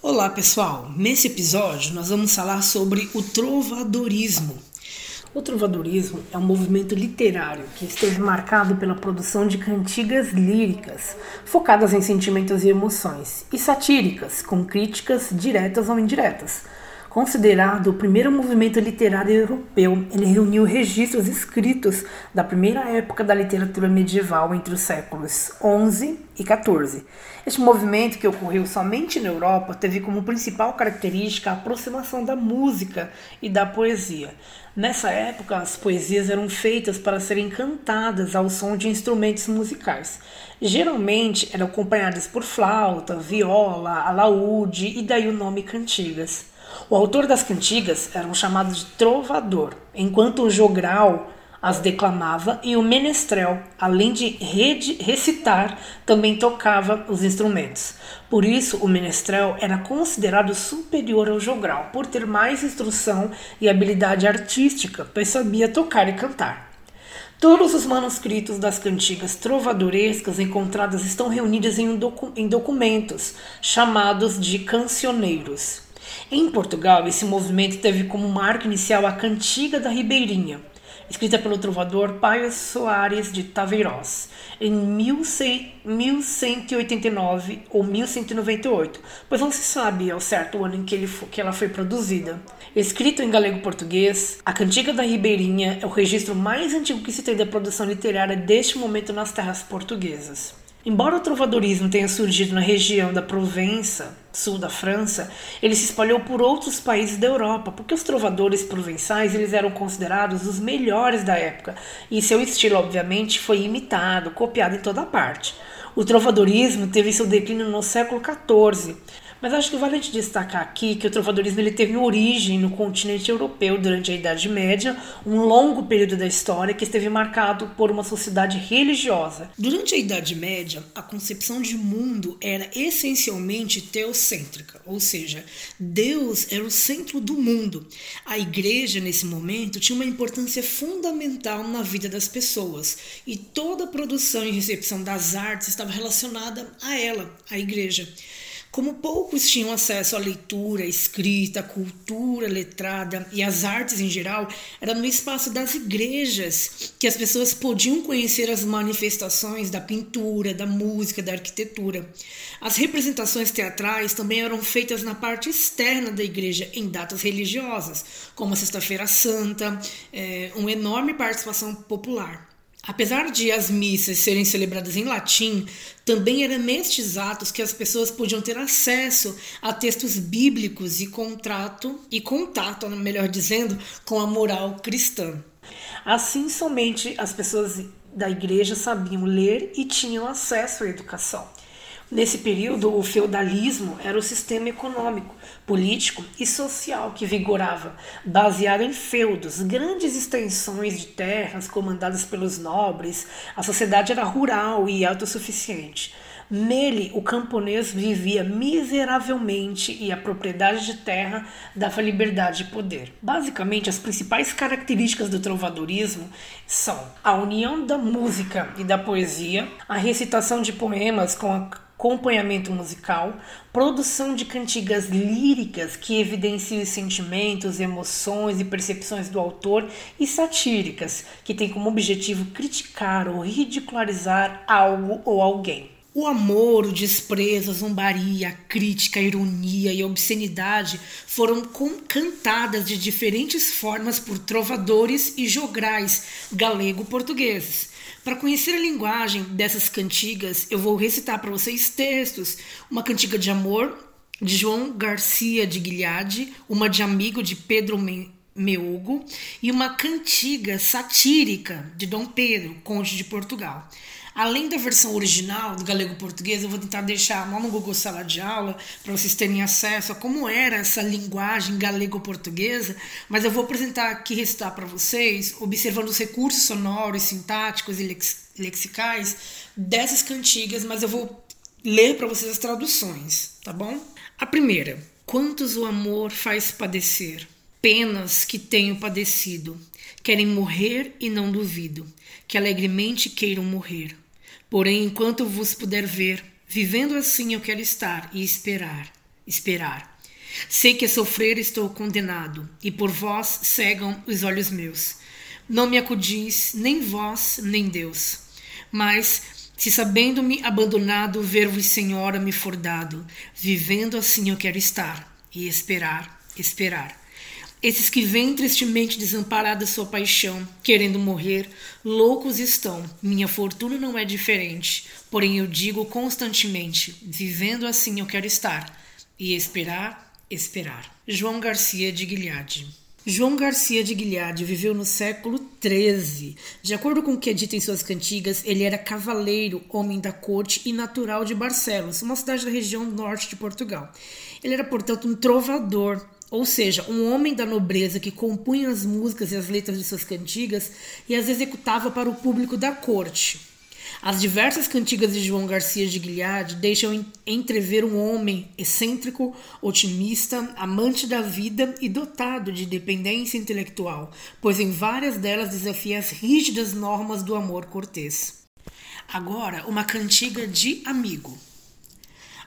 Olá pessoal, nesse episódio nós vamos falar sobre o trovadorismo. O trovadorismo é um movimento literário que esteve marcado pela produção de cantigas líricas, focadas em sentimentos e emoções, e satíricas, com críticas diretas ou indiretas Considerado o primeiro movimento literário europeu, ele reuniu registros escritos da primeira época da literatura medieval entre os séculos XI e XIV. Este movimento, que ocorreu somente na Europa, teve como principal característica a aproximação da música e da poesia. Nessa época, as poesias eram feitas para serem cantadas ao som de instrumentos musicais. Geralmente eram acompanhadas por flauta, viola, alaúde e daí o nome cantigas. O autor das cantigas era um chamado de trovador, enquanto o jogral as declamava e o menestrel, além de recitar, também tocava os instrumentos. Por isso, o menestrel era considerado superior ao jogral, por ter mais instrução e habilidade artística, pois sabia tocar e cantar. Todos os manuscritos das cantigas trovadorescas encontradas estão reunidos em, um docu em documentos chamados de cancioneiros. Em Portugal, esse movimento teve como marca inicial a Cantiga da Ribeirinha, escrita pelo trovador Paio Soares de Taveirós, em 1189 ou 1198, pois não se sabe ao certo o ano em que, ele, que ela foi produzida. Escrito em galego-português, a Cantiga da Ribeirinha é o registro mais antigo que se tem da produção literária deste momento nas terras portuguesas. Embora o trovadorismo tenha surgido na região da Provença, sul da França, ele se espalhou por outros países da Europa, porque os trovadores provençais eles eram considerados os melhores da época, e seu estilo, obviamente, foi imitado, copiado em toda parte. O trovadorismo teve seu declínio no século XIV, mas acho que vale a gente destacar aqui que o trovadorismo ele teve origem no continente europeu durante a Idade Média, um longo período da história que esteve marcado por uma sociedade religiosa. Durante a Idade Média, a concepção de mundo era essencialmente teocêntrica, ou seja, Deus era o centro do mundo. A igreja, nesse momento, tinha uma importância fundamental na vida das pessoas e toda a produção e recepção das artes estava relacionada a ela, a igreja. Como poucos tinham acesso à leitura, escrita, cultura letrada e às artes em geral, era no espaço das igrejas que as pessoas podiam conhecer as manifestações da pintura, da música, da arquitetura. As representações teatrais também eram feitas na parte externa da igreja em datas religiosas, como a Sexta-feira Santa, é, uma enorme participação popular. Apesar de as missas serem celebradas em latim, também eram nestes atos que as pessoas podiam ter acesso a textos bíblicos e contrato e contato, melhor dizendo, com a moral cristã. Assim, somente as pessoas da igreja sabiam ler e tinham acesso à educação. Nesse período, o feudalismo era o sistema econômico, político e social que vigorava, baseado em feudos, grandes extensões de terras comandadas pelos nobres. A sociedade era rural e autossuficiente. Nele, o camponês vivia miseravelmente e a propriedade de terra dava liberdade e poder. Basicamente, as principais características do trovadorismo são a união da música e da poesia, a recitação de poemas com a acompanhamento musical, produção de cantigas líricas que evidenciam os sentimentos, emoções e percepções do autor e satíricas, que têm como objetivo criticar ou ridicularizar algo ou alguém. O amor, o desprezo, a zombaria, a crítica, a ironia e a obscenidade foram cantadas de diferentes formas por trovadores e jograis galego-portugueses. Para conhecer a linguagem dessas cantigas, eu vou recitar para vocês textos: uma cantiga de amor de João Garcia de Guilhade, uma de amigo de Pedro Meogo e uma cantiga satírica de Dom Pedro, conde de Portugal. Além da versão original do galego-português, eu vou tentar deixar lá no Google Sala de Aula para vocês terem acesso a como era essa linguagem galego-portuguesa, mas eu vou apresentar aqui, recitar para vocês, observando os recursos sonoros, sintáticos e lex lexicais dessas cantigas, mas eu vou ler para vocês as traduções, tá bom? A primeira: Quantos o amor faz padecer? Penas que tenho padecido. Querem morrer e não duvido, que alegremente queiram morrer. Porém, enquanto vos puder ver, vivendo assim eu quero estar e esperar. esperar. Sei que a sofrer estou condenado, e por vós cegam os olhos meus. Não me acudis, nem vós, nem Deus. Mas, se sabendo-me abandonado, ver-vos, Senhora, me for dado, vivendo assim eu quero estar, e esperar, esperar. Esses que vêm tristemente desamparada sua paixão, querendo morrer, loucos estão. Minha fortuna não é diferente, porém eu digo constantemente: vivendo assim eu quero estar, e esperar, esperar. João Garcia de Guilhade. João Garcia de Guilhade viveu no século XIII. De acordo com o que é dito em suas cantigas, ele era cavaleiro, homem da corte e natural de Barcelos, uma cidade da região norte de Portugal. Ele era, portanto, um trovador, ou seja, um homem da nobreza que compunha as músicas e as letras de suas cantigas e as executava para o público da corte. As diversas cantigas de João Garcia de Guilhade deixam entrever um homem excêntrico, otimista, amante da vida e dotado de dependência intelectual, pois em várias delas desafia as rígidas normas do amor cortês. Agora, uma cantiga de amigo.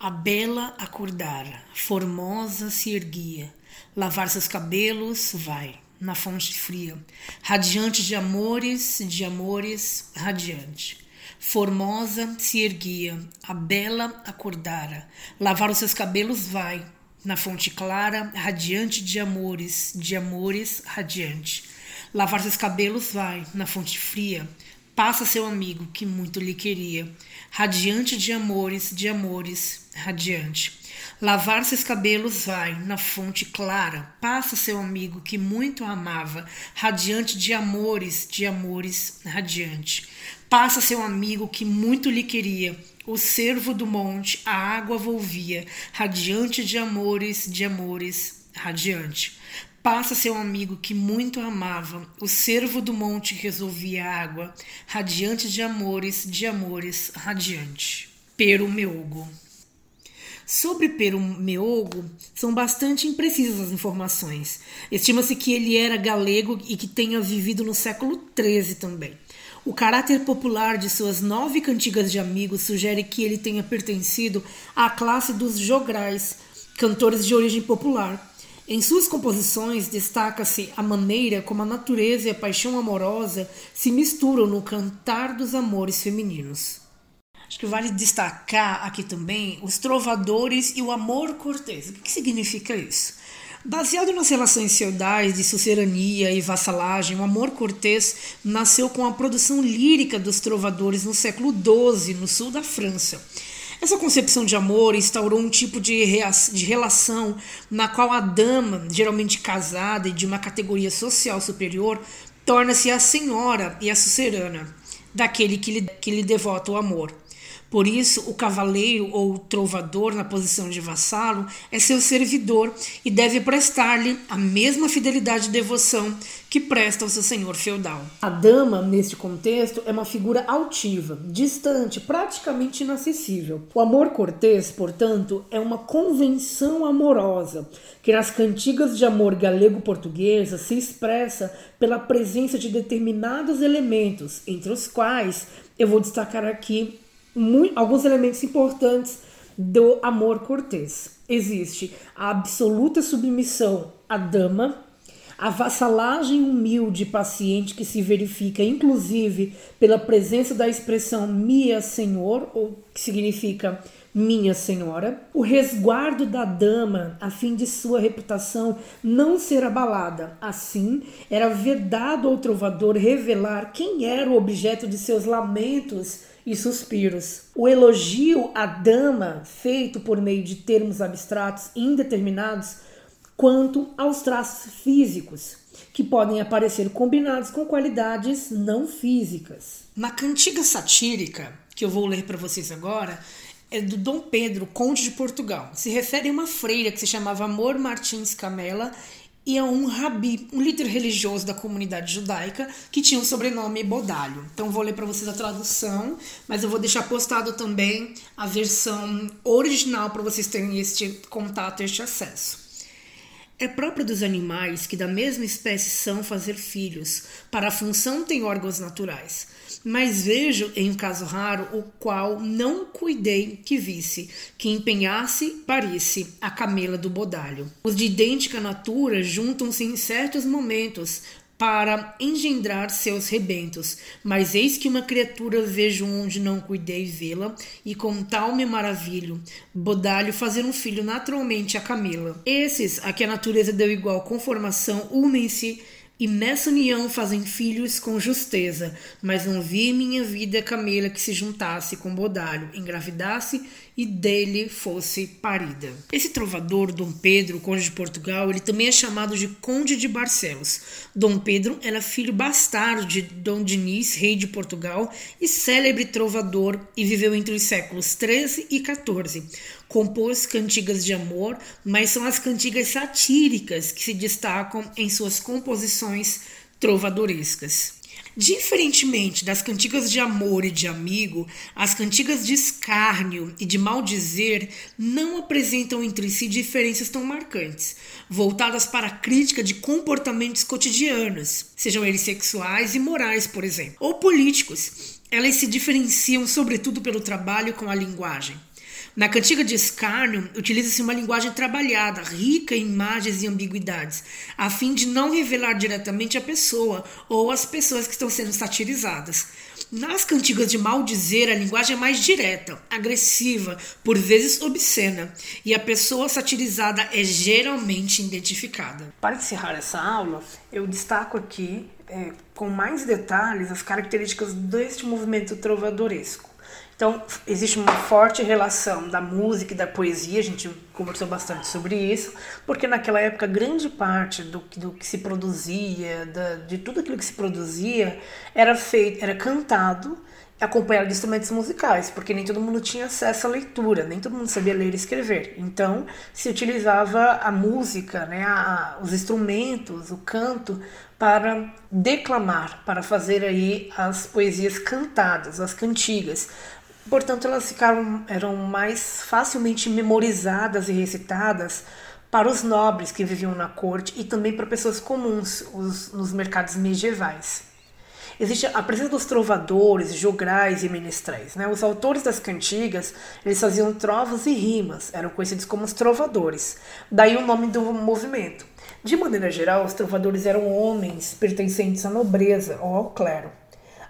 A bela acordara, formosa se erguia, lavar seus cabelos, vai, na fonte fria, radiante de amores, de amores, radiante. Formosa se erguia, a bela acordara. Lavar os seus cabelos vai, na fonte clara, radiante de amores, de amores, radiante. Lavar seus cabelos vai, na fonte fria, passa seu amigo que muito lhe queria, radiante de amores, de amores, radiante. Lavar seus cabelos vai, na fonte clara, passa seu amigo que muito amava, radiante de amores, de amores, radiante. Passa seu amigo que muito lhe queria, o cervo do monte, a água volvia, radiante de amores, de amores, radiante. Passa seu amigo que muito amava, o cervo do monte resolvia a água, radiante de amores, de amores, radiante. Pero Meogo. Sobre Pero Meogo, são bastante imprecisas as informações. Estima-se que ele era galego e que tenha vivido no século XIII também. O caráter popular de suas nove cantigas de amigos sugere que ele tenha pertencido à classe dos jograis, cantores de origem popular. Em suas composições destaca-se a maneira como a natureza e a paixão amorosa se misturam no cantar dos amores femininos. Acho que vale destacar aqui também os trovadores e o amor cortês. O que significa isso? Baseado nas relações feudais de sucerania e vassalagem, o amor cortês nasceu com a produção lírica dos trovadores no século XII, no sul da França. Essa concepção de amor instaurou um tipo de, de relação na qual a dama, geralmente casada e de uma categoria social superior, torna-se a senhora e a sucerana daquele que lhe, que lhe devota o amor. Por isso, o cavaleiro ou trovador na posição de vassalo é seu servidor e deve prestar-lhe a mesma fidelidade e devoção que presta ao seu senhor feudal. A dama, neste contexto, é uma figura altiva, distante, praticamente inacessível. O amor cortês, portanto, é uma convenção amorosa que nas cantigas de amor galego-portuguesa se expressa pela presença de determinados elementos, entre os quais eu vou destacar aqui muito, alguns elementos importantes do amor cortês. Existe a absoluta submissão à dama, a vassalagem humilde e paciente que se verifica inclusive pela presença da expressão minha senhor, ou que significa minha senhora, o resguardo da dama a fim de sua reputação não ser abalada. Assim, era vedado ao trovador revelar quem era o objeto de seus lamentos e suspiros. O elogio à dama, feito por meio de termos abstratos indeterminados, quanto aos traços físicos, que podem aparecer combinados com qualidades não físicas. Na cantiga satírica, que eu vou ler para vocês agora, é do Dom Pedro, conde de Portugal. Se refere a uma freira que se chamava Amor Martins Camela e a um rabi, um líder religioso da comunidade judaica, que tinha o sobrenome Bodalho. Então vou ler para vocês a tradução, mas eu vou deixar postado também a versão original para vocês terem este contato, este acesso. É próprio dos animais que da mesma espécie são fazer filhos, para a função tem órgãos naturais. Mas vejo em um caso raro o qual não cuidei que visse, que empenhasse, parisse, a camela do bodalho. Os de idêntica natura juntam-se em certos momentos para engendrar seus rebentos. Mas eis que uma criatura vejo onde não cuidei vê-la, e com tal me maravilho, bodalho fazer um filho naturalmente a Camila. Esses, a que a natureza deu igual conformação, unem-se e nessa união fazem filhos com justeza, mas não vi em minha vida Camila que se juntasse com Bodalho, engravidasse e dele fosse parida. Esse trovador, Dom Pedro, conde de Portugal, ele também é chamado de Conde de Barcelos. Dom Pedro era filho bastardo de Dom Diniz, rei de Portugal, e célebre trovador, e viveu entre os séculos 13 e 14. Compôs cantigas de amor, mas são as cantigas satíricas que se destacam em suas composições trovadorescas. Diferentemente das cantigas de amor e de amigo, as cantigas de escárnio e de maldizer não apresentam entre si diferenças tão marcantes, voltadas para a crítica de comportamentos cotidianos, sejam eles sexuais e morais, por exemplo, ou políticos. Elas se diferenciam sobretudo pelo trabalho com a linguagem. Na cantiga de escárnio, utiliza-se uma linguagem trabalhada, rica em imagens e ambiguidades, a fim de não revelar diretamente a pessoa ou as pessoas que estão sendo satirizadas. Nas cantigas de maldizer, a linguagem é mais direta, agressiva, por vezes obscena, e a pessoa satirizada é geralmente identificada. Para encerrar essa aula, eu destaco aqui, é, com mais detalhes, as características deste movimento trovadoresco. Então, existe uma forte relação da música e da poesia, a gente conversou bastante sobre isso, porque naquela época grande parte do, do que se produzia, da, de tudo aquilo que se produzia, era feito, era cantado acompanhado de instrumentos musicais, porque nem todo mundo tinha acesso à leitura, nem todo mundo sabia ler e escrever. Então, se utilizava a música, né, a, os instrumentos, o canto, para declamar, para fazer aí as poesias cantadas, as cantigas. Portanto, elas ficaram, eram mais facilmente memorizadas e recitadas para os nobres que viviam na corte e também para pessoas comuns os, nos mercados medievais. Existe a presença dos trovadores, jograis e menestréis. Né? Os autores das cantigas eles faziam trovas e rimas, eram conhecidos como os trovadores. Daí o nome do movimento. De maneira geral, os trovadores eram homens pertencentes à nobreza ou ao clero.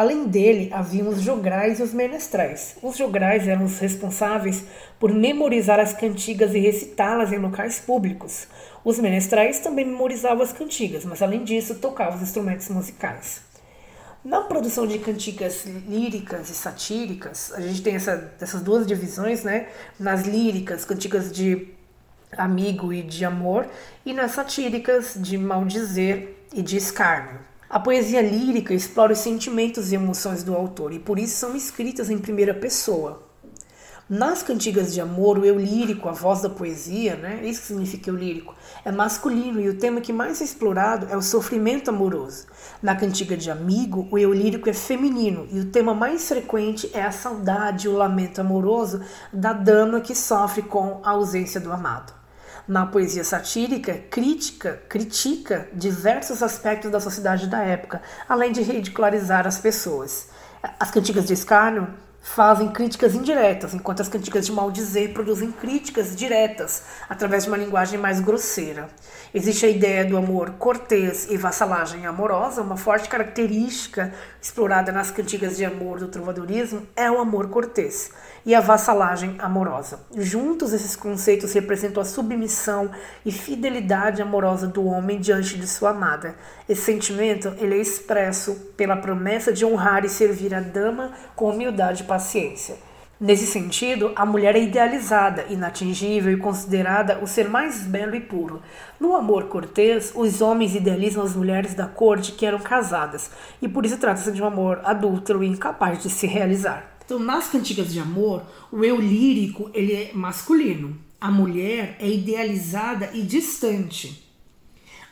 Além dele, haviam os jograis e os menestrais. Os jograis eram os responsáveis por memorizar as cantigas e recitá-las em locais públicos. Os menestrais também memorizavam as cantigas, mas além disso, tocavam os instrumentos musicais. Na produção de cantigas líricas e satíricas, a gente tem essa, essas duas divisões, né? Nas líricas, cantigas de amigo e de amor, e nas satíricas, de maldizer e de escárnio. A poesia lírica explora os sentimentos e emoções do autor e por isso são escritas em primeira pessoa. Nas cantigas de amor, o eu lírico, a voz da poesia, né? Isso que significa eu lírico, é masculino e o tema que mais é explorado é o sofrimento amoroso. Na cantiga de amigo, o eu lírico é feminino e o tema mais frequente é a saudade, o lamento amoroso da dama que sofre com a ausência do amado. Na poesia satírica, crítica, critica diversos aspectos da sociedade da época, além de ridicularizar as pessoas. As cantigas de escárnio fazem críticas indiretas, enquanto as cantigas de maldizer produzem críticas diretas através de uma linguagem mais grosseira. Existe a ideia do amor cortês e vassalagem amorosa, uma forte característica explorada nas cantigas de amor do trovadorismo é o amor cortês e a vassalagem amorosa. Juntos, esses conceitos representam a submissão e fidelidade amorosa do homem diante de sua amada. Esse sentimento ele é expresso pela promessa de honrar e servir a dama com humildade paciência. Nesse sentido, a mulher é idealizada, inatingível e considerada o ser mais belo e puro. No amor cortês, os homens idealizam as mulheres da corte que eram casadas, e por isso trata-se de um amor adúltero e incapaz de se realizar. Então, nas cantigas de amor, o eu lírico ele é masculino. A mulher é idealizada e distante.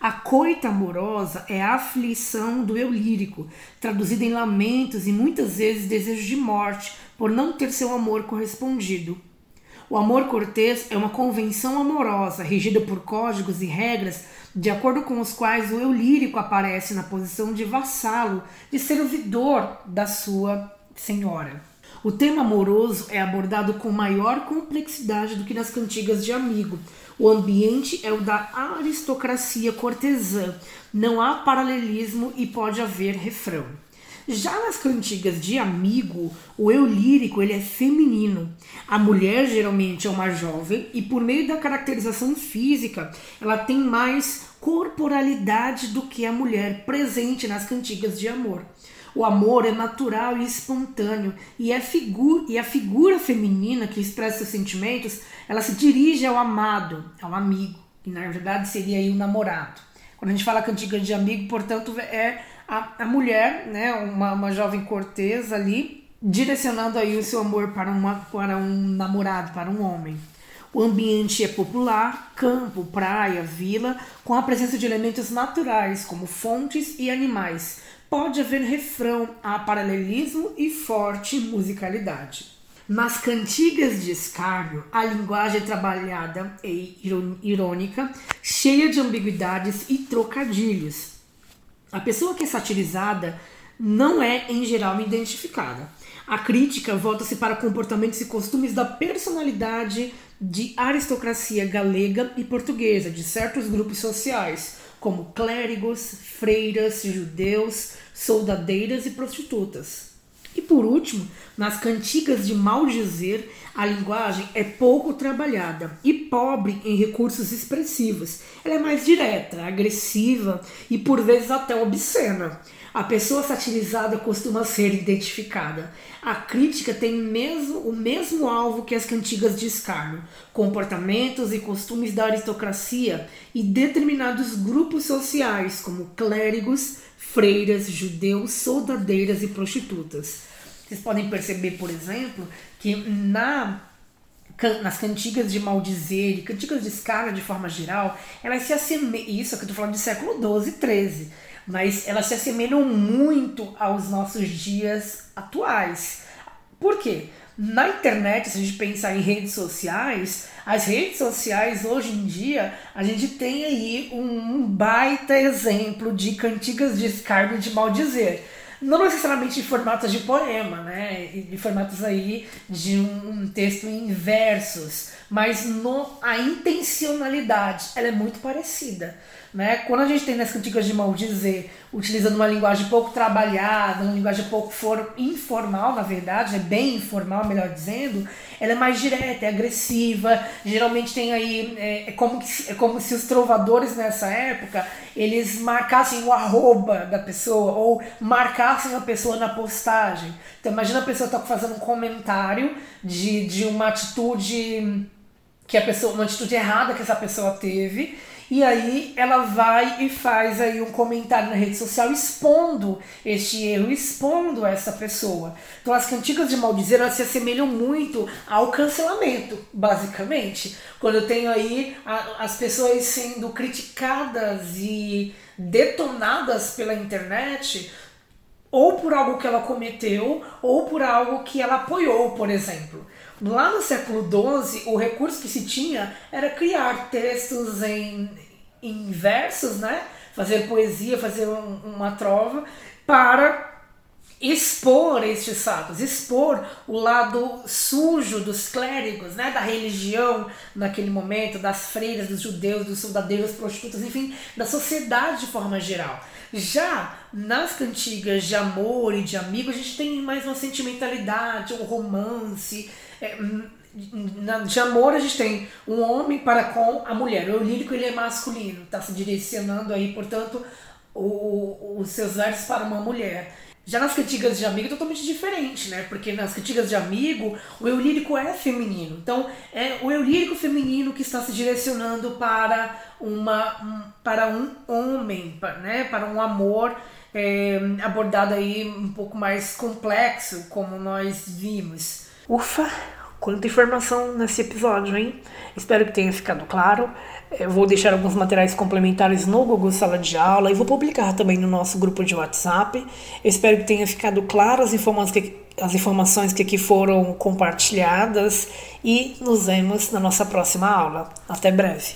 A coita amorosa é a aflição do eu lírico, traduzida em lamentos e muitas vezes desejos de morte por não ter seu amor correspondido. O amor cortês é uma convenção amorosa regida por códigos e regras de acordo com os quais o eu lírico aparece na posição de vassalo, de servidor da sua senhora. O tema amoroso é abordado com maior complexidade do que nas cantigas de amigo. O ambiente é o da aristocracia cortesã. Não há paralelismo e pode haver refrão. Já nas cantigas de amigo, o eu lírico ele é feminino. A mulher geralmente é uma jovem e por meio da caracterização física, ela tem mais corporalidade do que a mulher presente nas cantigas de amor. O amor é natural e espontâneo e, é e a figura feminina que expressa seus sentimentos, ela se dirige ao amado, ao amigo, que na verdade seria aí o namorado. Quando a gente fala cantiga de amigo, portanto, é a, a mulher, né, uma, uma jovem cortesa ali, direcionando aí o seu amor para, uma, para um namorado, para um homem. O ambiente é popular, campo, praia, vila, com a presença de elementos naturais como fontes e animais. Pode haver refrão, há paralelismo e forte musicalidade. Nas cantigas de escárnio, a linguagem é trabalhada e irônica, cheia de ambiguidades e trocadilhos. A pessoa que é satirizada não é, em geral, identificada. A crítica volta-se para comportamentos e costumes da personalidade de aristocracia galega e portuguesa, de certos grupos sociais, como clérigos, freiras, judeus, soldadeiras e prostitutas. E por último, nas cantigas de maldizer, a linguagem é pouco trabalhada e pobre em recursos expressivos. Ela é mais direta, agressiva e por vezes até obscena. A pessoa satirizada costuma ser identificada. A crítica tem mesmo, o mesmo alvo que as cantigas de escárnio: comportamentos e costumes da aristocracia e determinados grupos sociais, como clérigos, freiras, judeus, soldadeiras e prostitutas. Vocês podem perceber, por exemplo, que na nas cantigas de maldizer e cantigas de escala de forma geral, elas se assemelham. Isso aqui eu estou falando de século XII, XIII, mas elas se assemelham muito aos nossos dias atuais. Por quê? Na internet, se a gente pensar em redes sociais, as redes sociais hoje em dia, a gente tem aí um baita exemplo de cantigas de escárnio de maldizer não necessariamente em formatos de poema, né? De formatos aí de um texto em versos, mas no, a intencionalidade ela é muito parecida. Né? Quando a gente tem nas cantigas de maldizer, utilizando uma linguagem pouco trabalhada, uma linguagem pouco for, informal, na verdade, é bem informal, melhor dizendo, ela é mais direta, é agressiva, geralmente tem aí, é, é, como, que, é como se os trovadores nessa época, eles marcassem o arroba da pessoa, ou marcassem a pessoa na postagem. Então imagina a pessoa tá fazendo um comentário de, de uma atitude que a pessoa, uma atitude errada que essa pessoa teve, e aí ela vai e faz aí um comentário na rede social expondo este erro, expondo essa pessoa. Então as cantigas de maldizer elas se assemelham muito ao cancelamento, basicamente. Quando eu tenho aí a, as pessoas sendo criticadas e detonadas pela internet ou por algo que ela cometeu ou por algo que ela apoiou, por exemplo. Lá no século XII, o recurso que se tinha era criar textos em, em versos, né? fazer poesia, fazer um, uma trova, para expor estes fatos, expor o lado sujo dos clérigos, né, da religião naquele momento, das freiras, dos judeus, dos soldadeiros, prostitutas, enfim, da sociedade de forma geral. Já nas cantigas de amor e de amigo, a gente tem mais uma sentimentalidade, um romance, é, de amor a gente tem um homem para com a mulher. O lírico ele é masculino, está se direcionando aí, portanto, o, os seus versos para uma mulher. Já nas cantigas de amigo é totalmente diferente, né? Porque nas cantigas de amigo, o eu lírico é feminino. Então, é o eu lírico feminino que está se direcionando para uma um, para um homem, né? Para um amor é, abordado aí um pouco mais complexo, como nós vimos. Ufa, quanta informação nesse episódio, hein? Espero que tenha ficado claro. Eu vou deixar alguns materiais complementares no Google Sala de Aula e vou publicar também no nosso grupo de WhatsApp. Eu espero que tenha ficado claro as informações que, as informações que aqui foram compartilhadas e nos vemos na nossa próxima aula. Até breve.